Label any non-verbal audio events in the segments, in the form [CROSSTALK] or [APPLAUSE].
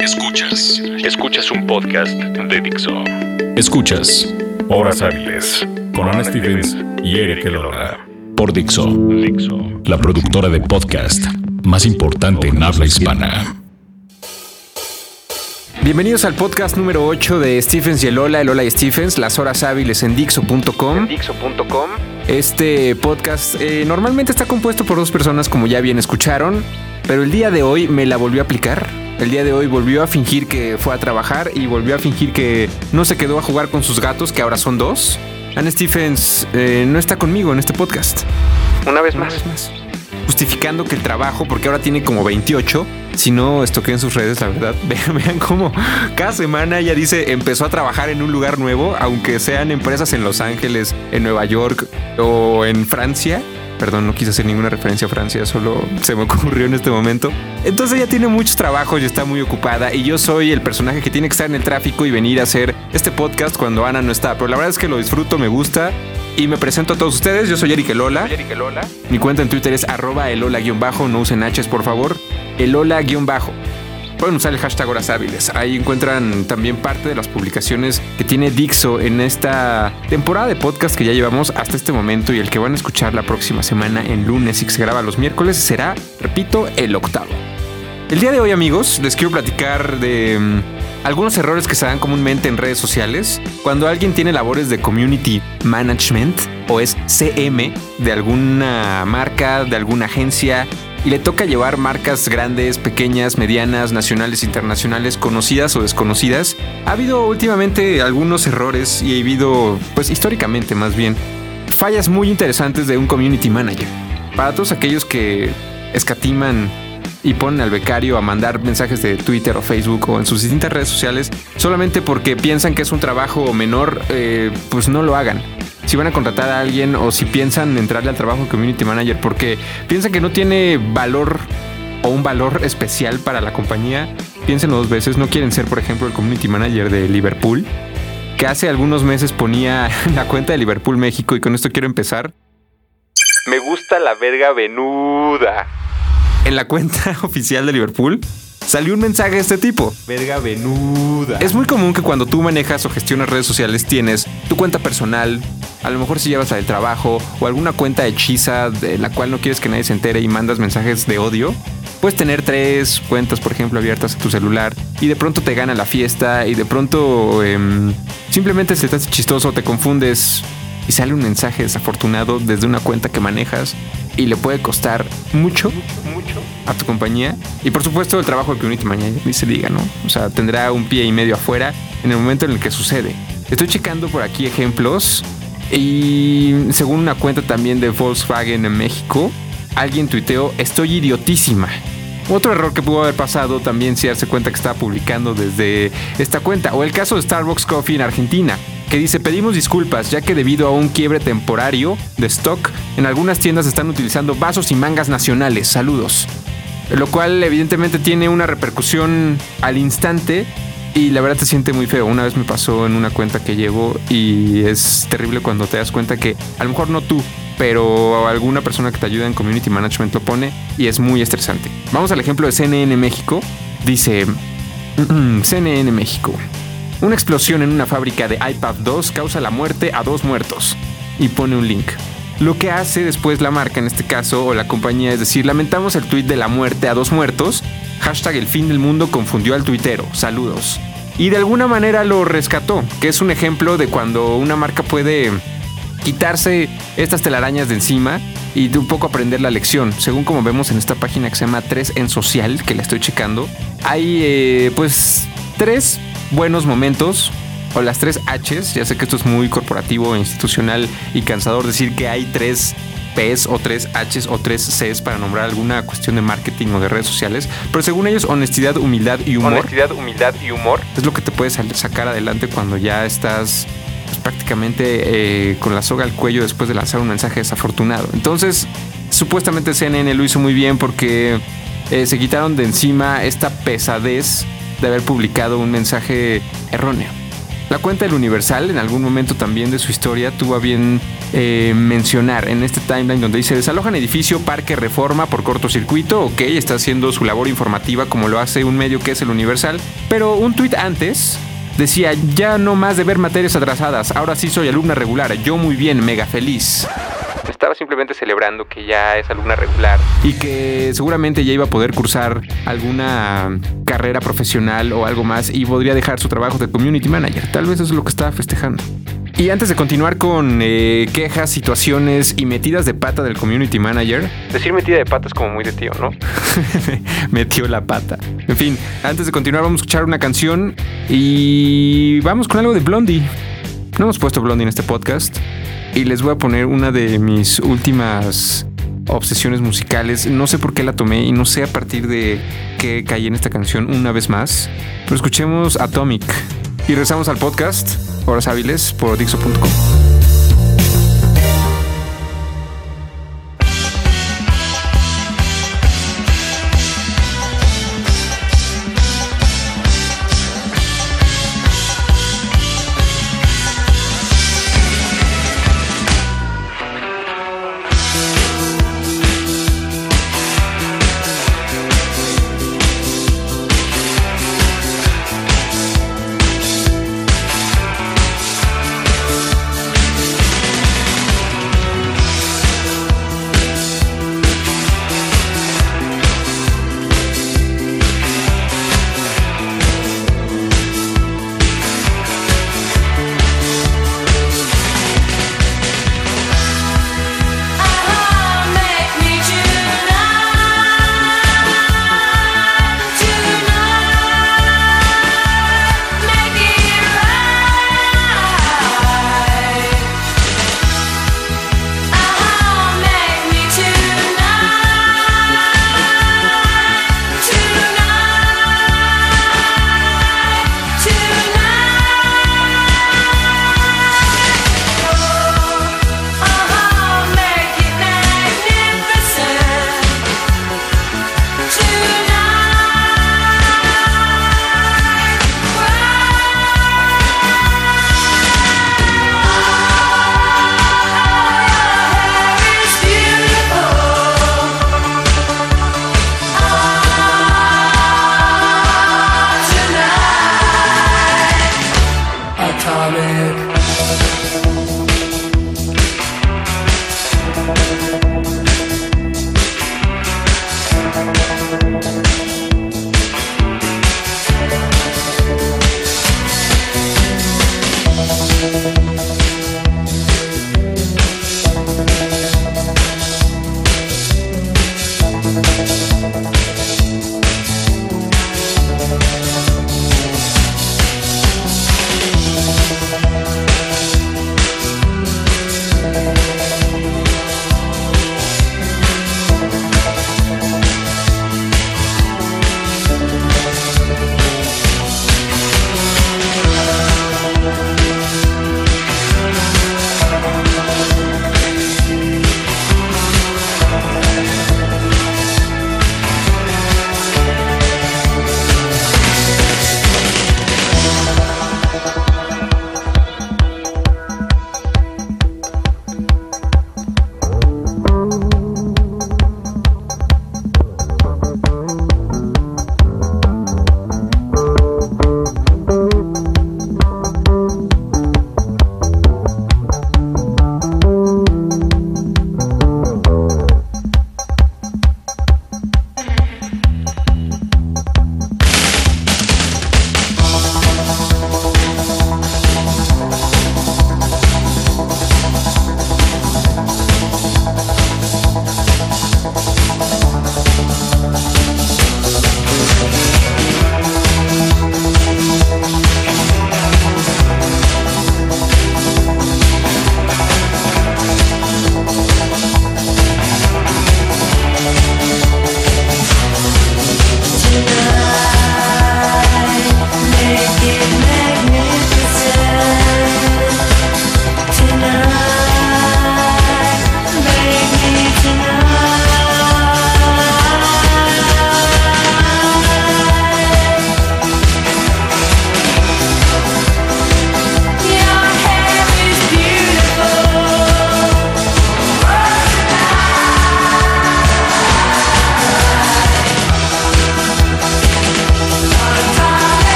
Escuchas. Escuchas un podcast de Dixo. Escuchas Horas Hábiles con Ana Stevens y Eric Elora. Por Dixo. Dixo. La productora de podcast más importante en habla hispana. Bienvenidos al podcast número 8 de Stephens y Elola, Elola y Stephens, las horas hábiles en Dixo.com. Dixo.com. Este podcast eh, normalmente está compuesto por dos personas, como ya bien escucharon, pero el día de hoy me la volvió a aplicar. El día de hoy volvió a fingir que fue a trabajar y volvió a fingir que no se quedó a jugar con sus gatos, que ahora son dos. Anne Stephens eh, no está conmigo en este podcast. Una vez Una más. vez más. Justificando que el trabajo, porque ahora tiene como 28. Si no estoqué en sus redes, la verdad. [LAUGHS] Vean, vean cómo cada semana ella dice empezó a trabajar en un lugar nuevo, aunque sean empresas en Los Ángeles, en Nueva York o en Francia. Perdón, no quise hacer ninguna referencia a Francia, solo se me ocurrió en este momento. Entonces ella tiene muchos trabajos y está muy ocupada y yo soy el personaje que tiene que estar en el tráfico y venir a hacer este podcast cuando Ana no está. Pero la verdad es que lo disfruto, me gusta y me presento a todos ustedes. Yo soy Eric Elola. Soy Eric Elola. Mi cuenta en Twitter es arroba elola-bajo, no usen H's por favor. Elola-bajo. Pueden usar el hashtag horas hábiles. Ahí encuentran también parte de las publicaciones que tiene Dixo en esta temporada de podcast que ya llevamos hasta este momento y el que van a escuchar la próxima semana en lunes y que se graba los miércoles será, repito, el octavo. El día de hoy, amigos, les quiero platicar de mm, algunos errores que se dan comúnmente en redes sociales cuando alguien tiene labores de community management o es CM de alguna marca, de alguna agencia y le toca llevar marcas grandes, pequeñas, medianas, nacionales, internacionales, conocidas o desconocidas. Ha habido últimamente algunos errores y ha habido, pues históricamente más bien, fallas muy interesantes de un community manager. Para todos aquellos que escatiman y ponen al becario a mandar mensajes de Twitter o Facebook o en sus distintas redes sociales solamente porque piensan que es un trabajo menor, eh, pues no lo hagan. Si van a contratar a alguien o si piensan entrarle al trabajo de community manager porque piensan que no tiene valor o un valor especial para la compañía, piénsenlo dos veces. No quieren ser, por ejemplo, el community manager de Liverpool, que hace algunos meses ponía [LAUGHS] la cuenta de Liverpool México y con esto quiero empezar. Me gusta la verga venuda. En la cuenta [LAUGHS] oficial de Liverpool salió un mensaje de este tipo. Verga venuda. Es muy común que cuando tú manejas o gestionas redes sociales tienes tu cuenta personal, a lo mejor si llevas la del trabajo o alguna cuenta hechiza de la cual no quieres que nadie se entere y mandas mensajes de odio. Puedes tener tres cuentas, por ejemplo, abiertas a tu celular y de pronto te gana la fiesta y de pronto em, simplemente se te hace chistoso, te confundes y sale un mensaje desafortunado desde una cuenta que manejas y le puede costar mucho Mucho. a tu compañía. Y por supuesto el trabajo de community manager, ni se diga, ¿no? O sea, tendrá un pie y medio afuera en el momento en el que sucede. Estoy checando por aquí ejemplos y según una cuenta también de Volkswagen en México, alguien tuiteó, estoy idiotísima. Otro error que pudo haber pasado también si darse cuenta que estaba publicando desde esta cuenta. O el caso de Starbucks Coffee en Argentina, que dice pedimos disculpas ya que debido a un quiebre temporario de stock, en algunas tiendas están utilizando vasos y mangas nacionales. Saludos. Lo cual evidentemente tiene una repercusión al instante y la verdad te siente muy feo. Una vez me pasó en una cuenta que llevo y es terrible cuando te das cuenta que a lo mejor no tú, pero alguna persona que te ayuda en community management lo pone y es muy estresante. Vamos al ejemplo de CNN México. Dice CNN México. Una explosión en una fábrica de iPad 2 causa la muerte a dos muertos. Y pone un link. Lo que hace después la marca en este caso o la compañía es decir, lamentamos el tweet de la muerte a dos muertos. Hashtag el fin del mundo confundió al tuitero. Saludos. Y de alguna manera lo rescató, que es un ejemplo de cuando una marca puede quitarse estas telarañas de encima y de un poco aprender la lección. Según como vemos en esta página que se llama 3 en social, que la estoy checando, hay eh, pues tres buenos momentos. O las tres Hs, ya sé que esto es muy corporativo, institucional y cansador decir que hay tres Ps o tres Hs o tres Cs para nombrar alguna cuestión de marketing o de redes sociales, pero según ellos honestidad, humildad y humor Honestidad, humildad y humor. es lo que te puedes sacar adelante cuando ya estás pues, prácticamente eh, con la soga al cuello después de lanzar un mensaje desafortunado. Entonces, supuestamente CNN lo hizo muy bien porque eh, se quitaron de encima esta pesadez de haber publicado un mensaje erróneo. La cuenta del Universal en algún momento también de su historia tuvo a bien eh, mencionar en este timeline donde dice desalojan edificio Parque Reforma por cortocircuito, ok, está haciendo su labor informativa como lo hace un medio que es el Universal, pero un tuit antes decía ya no más de ver materias atrasadas, ahora sí soy alumna regular, yo muy bien, mega feliz estaba simplemente celebrando que ya es alumna regular. Y que seguramente ya iba a poder cursar alguna carrera profesional o algo más y podría dejar su trabajo de community manager. Tal vez eso es lo que estaba festejando. Y antes de continuar con eh, quejas, situaciones y metidas de pata del community manager. Decir metida de pata es como muy de tío, ¿no? [LAUGHS] Metió la pata. En fin, antes de continuar vamos a escuchar una canción y vamos con algo de Blondie. No hemos puesto Blondie en este podcast y les voy a poner una de mis últimas obsesiones musicales. No sé por qué la tomé y no sé a partir de qué caí en esta canción una vez más. Pero escuchemos Atomic y regresamos al podcast Horas Hábiles por Dixo.com.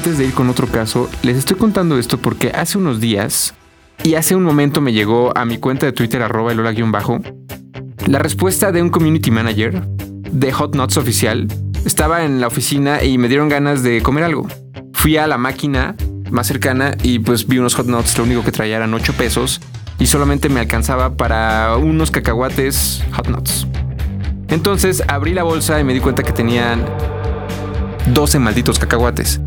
antes de ir con otro caso, les estoy contando esto porque hace unos días y hace un momento me llegó a mi cuenta de Twitter arroba el bajo la respuesta de un community manager de Hot Nuts oficial. Estaba en la oficina y me dieron ganas de comer algo. Fui a la máquina más cercana y pues vi unos Hot Nuts, lo único que traía eran 8 pesos y solamente me alcanzaba para unos cacahuates Hot Nuts. Entonces abrí la bolsa y me di cuenta que tenían 12 malditos cacahuates.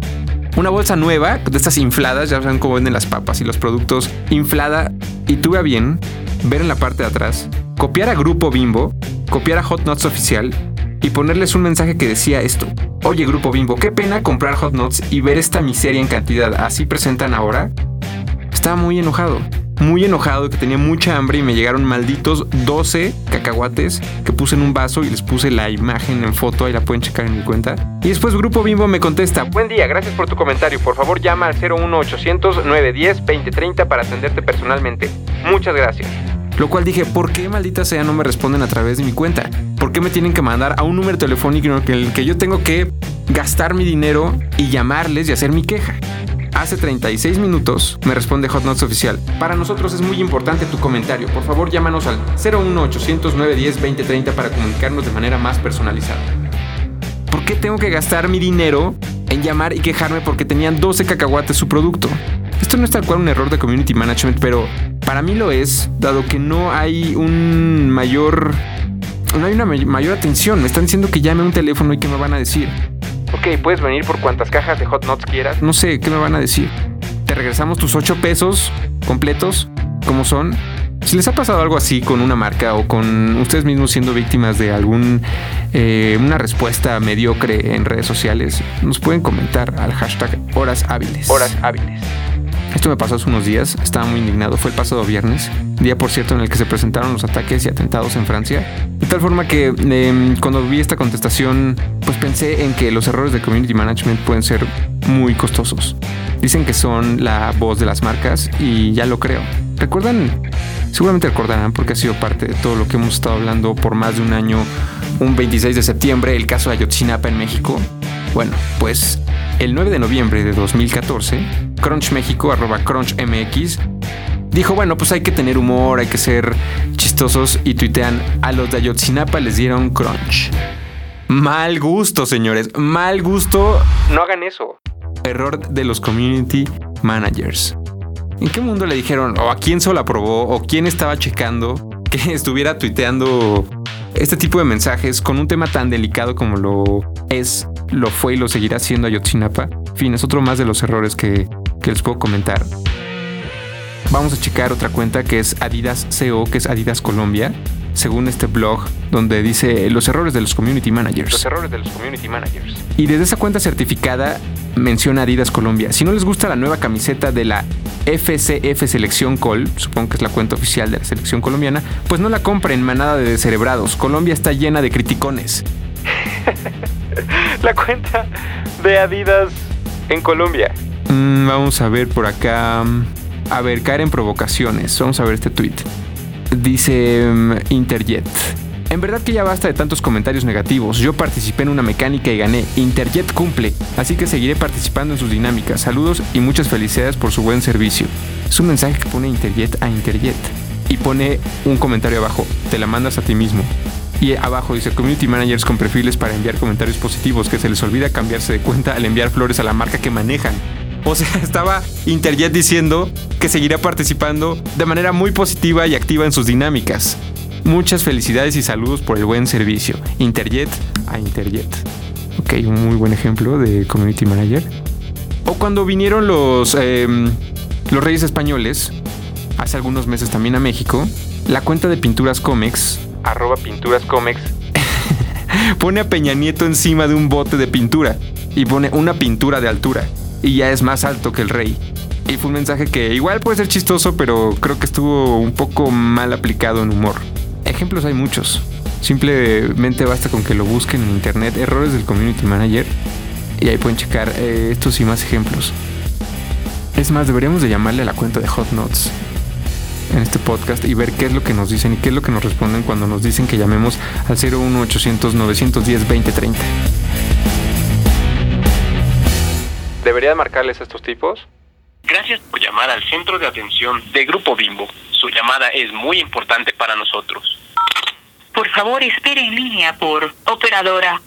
Una bolsa nueva, de estas infladas, ya saben cómo venden las papas y los productos, inflada. Y tuve a bien ver en la parte de atrás, copiar a Grupo Bimbo, copiar a Hot Nuts oficial y ponerles un mensaje que decía esto. Oye Grupo Bimbo, qué pena comprar Hot Nuts y ver esta miseria en cantidad. Así presentan ahora. Estaba muy enojado muy enojado que tenía mucha hambre y me llegaron malditos 12 cacahuates que puse en un vaso y les puse la imagen en foto, ahí la pueden checar en mi cuenta. Y después Grupo Bimbo me contesta, buen día, gracias por tu comentario, por favor llama al 01800 910 2030 para atenderte personalmente. Muchas gracias. Lo cual dije, ¿por qué maldita sea no me responden a través de mi cuenta? ¿Por qué me tienen que mandar a un número telefónico en el que yo tengo que gastar mi dinero y llamarles y hacer mi queja? Hace 36 minutos me responde Hot Notes Oficial. Para nosotros es muy importante tu comentario. Por favor, llámanos al 01800 910 2030 para comunicarnos de manera más personalizada. ¿Por qué tengo que gastar mi dinero en llamar y quejarme porque tenían 12 cacahuates su producto? Esto no es tal cual un error de community management, pero para mí lo es, dado que no hay un mayor. No hay una mayor atención. Me están diciendo que llame a un teléfono y que me van a decir. Ok, puedes venir por cuantas cajas de hot nuts quieras. No sé, ¿qué me van a decir? Te regresamos tus 8 pesos completos, como son. Si les ha pasado algo así con una marca o con ustedes mismos siendo víctimas de algún eh, una respuesta mediocre en redes sociales, nos pueden comentar al hashtag horas hábiles. Horas hábiles. Esto me pasó hace unos días, estaba muy indignado, fue el pasado viernes, día por cierto en el que se presentaron los ataques y atentados en Francia. De tal forma que em, cuando vi esta contestación, pues pensé en que los errores de community management pueden ser muy costosos. Dicen que son la voz de las marcas y ya lo creo. ¿Recuerdan? Seguramente recordarán porque ha sido parte de todo lo que hemos estado hablando por más de un año, un 26 de septiembre, el caso de Ayotzinapa en México. Bueno, pues el 9 de noviembre de 2014, Crunch México, arroba Crunch MX, dijo, bueno, pues hay que tener humor, hay que ser chistosos y tuitean, a los de Ayotzinapa les dieron crunch. Mal gusto, señores, mal gusto. No hagan eso. Error de los community managers. ¿En qué mundo le dijeron, o a quién se lo aprobó, o quién estaba checando que [LAUGHS] estuviera tuiteando este tipo de mensajes con un tema tan delicado como lo es, lo fue y lo seguirá siendo Ayotzinapa? En fin, es otro más de los errores que, que les puedo comentar. Vamos a checar otra cuenta que es Adidas CO, que es Adidas Colombia, según este blog donde dice los errores de los community managers. Los errores de los community managers. Y desde esa cuenta certificada menciona Adidas Colombia. Si no les gusta la nueva camiseta de la FCF Selección Col, supongo que es la cuenta oficial de la selección colombiana, pues no la compren, manada de descerebrados. Colombia está llena de criticones. [LAUGHS] la cuenta de Adidas en Colombia. Mm, vamos a ver por acá. A ver, caer en provocaciones. Vamos a ver este tweet. Dice mm, Interjet. En verdad que ya basta de tantos comentarios negativos. Yo participé en una mecánica y gané. Interjet cumple, así que seguiré participando en sus dinámicas. Saludos y muchas felicidades por su buen servicio. Es un mensaje que pone Interjet a Interjet. Y pone un comentario abajo. Te la mandas a ti mismo. Y abajo dice Community Managers con perfiles para enviar comentarios positivos que se les olvida cambiarse de cuenta al enviar flores a la marca que manejan. O sea, [LAUGHS] estaba Interjet diciendo que seguirá participando de manera muy positiva y activa en sus dinámicas. Muchas felicidades y saludos por el buen servicio. Interjet a Interjet. Ok, un muy buen ejemplo de Community Manager. O cuando vinieron los, em, los Reyes Españoles, hace algunos meses también a México, la cuenta de Pinturas Comex, arroba Pinturas [LAUGHS] pone a Peña Nieto encima de un bote de pintura y pone una pintura de altura y ya es más alto que el rey. Y fue un mensaje que igual puede ser chistoso, pero creo que estuvo un poco mal aplicado en humor. Ejemplos hay muchos. Simplemente basta con que lo busquen en internet, errores del community manager, y ahí pueden checar eh, estos y más ejemplos. Es más, deberíamos de llamarle a la cuenta de Hot Notes en este podcast y ver qué es lo que nos dicen y qué es lo que nos responden cuando nos dicen que llamemos al 01800 910 2030. ¿Debería marcarles a estos tipos? Gracias por llamar al centro de atención de Grupo Bimbo. Su llamada es muy importante para nosotros. Por favor, espere en línea por operadora.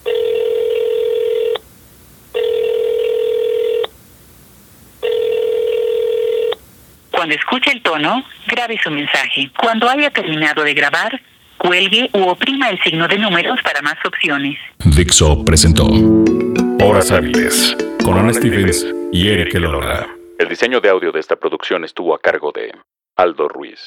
Cuando escuche el tono, grabe su mensaje. Cuando haya terminado de grabar, cuelgue u oprima el signo de números para más opciones. Dixo presentó Horas Hábiles con Ana Stevens y Eric Elora. El diseño de audio de esta producción estuvo a cargo de Aldo Ruiz.